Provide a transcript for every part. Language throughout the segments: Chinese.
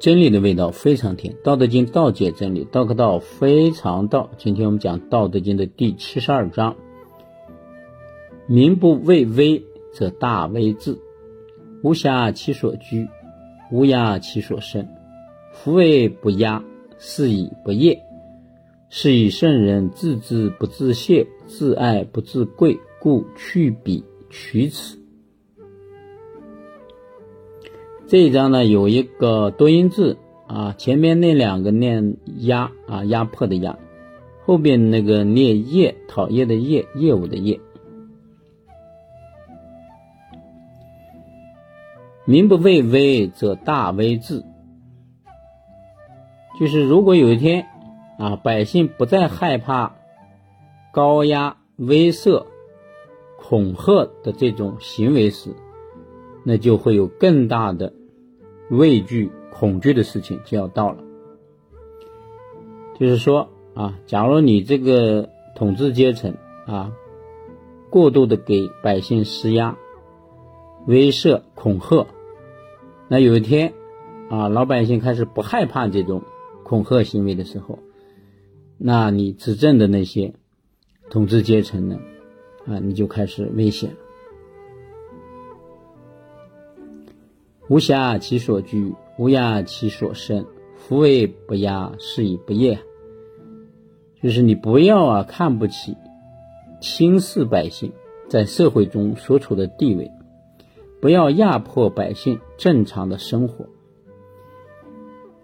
真理的味道非常甜，《道德经》道解真理，道可道非常道。今天我们讲《道德经》的第七十二章：民不畏威，则大威至；无暇其所居，无压其所生。夫为不压，是以不业。是以圣人自知不自谢，自爱不自贵，故去彼取此。这一章呢，有一个多音字啊，前面那两个念压啊，压迫的压，后边那个念业，讨厌的业，业务的业。民不畏威，则大威至。就是如果有一天啊，百姓不再害怕高压、威慑、恐吓的这种行为时，那就会有更大的。畏惧、恐惧的事情就要到了。就是说啊，假如你这个统治阶层啊，过度的给百姓施压、威慑、恐吓，那有一天啊，老百姓开始不害怕这种恐吓行为的时候，那你执政的那些统治阶层呢，啊，你就开始危险了。无暇其所居，无压其所生。夫为不压，是以不业。就是你不要啊，看不起、轻视百姓在社会中所处的地位，不要压迫百姓正常的生活。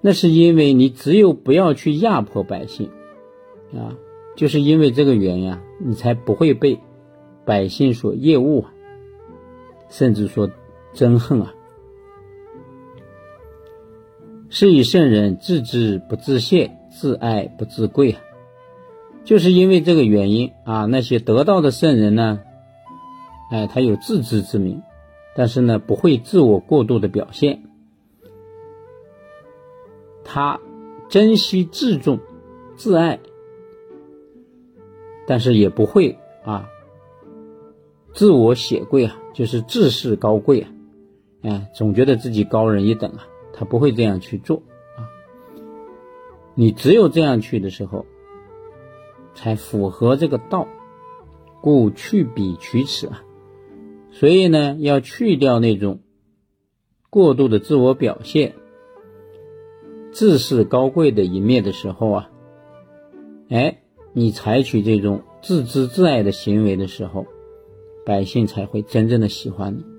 那是因为你只有不要去压迫百姓啊，就是因为这个原因啊，你才不会被百姓所厌恶，甚至说憎恨啊。是以圣人自知不自谢，自爱不自贵啊，就是因为这个原因啊。那些得道的圣人呢，哎，他有自知之明，但是呢，不会自我过度的表现。他珍惜自重、自爱，但是也不会啊，自我显贵啊，就是自视高贵啊，哎，总觉得自己高人一等啊。他不会这样去做啊！你只有这样去的时候，才符合这个道，故去彼取此啊！所以呢，要去掉那种过度的自我表现、自视高贵的一面的时候啊，哎，你采取这种自知自爱的行为的时候，百姓才会真正的喜欢你。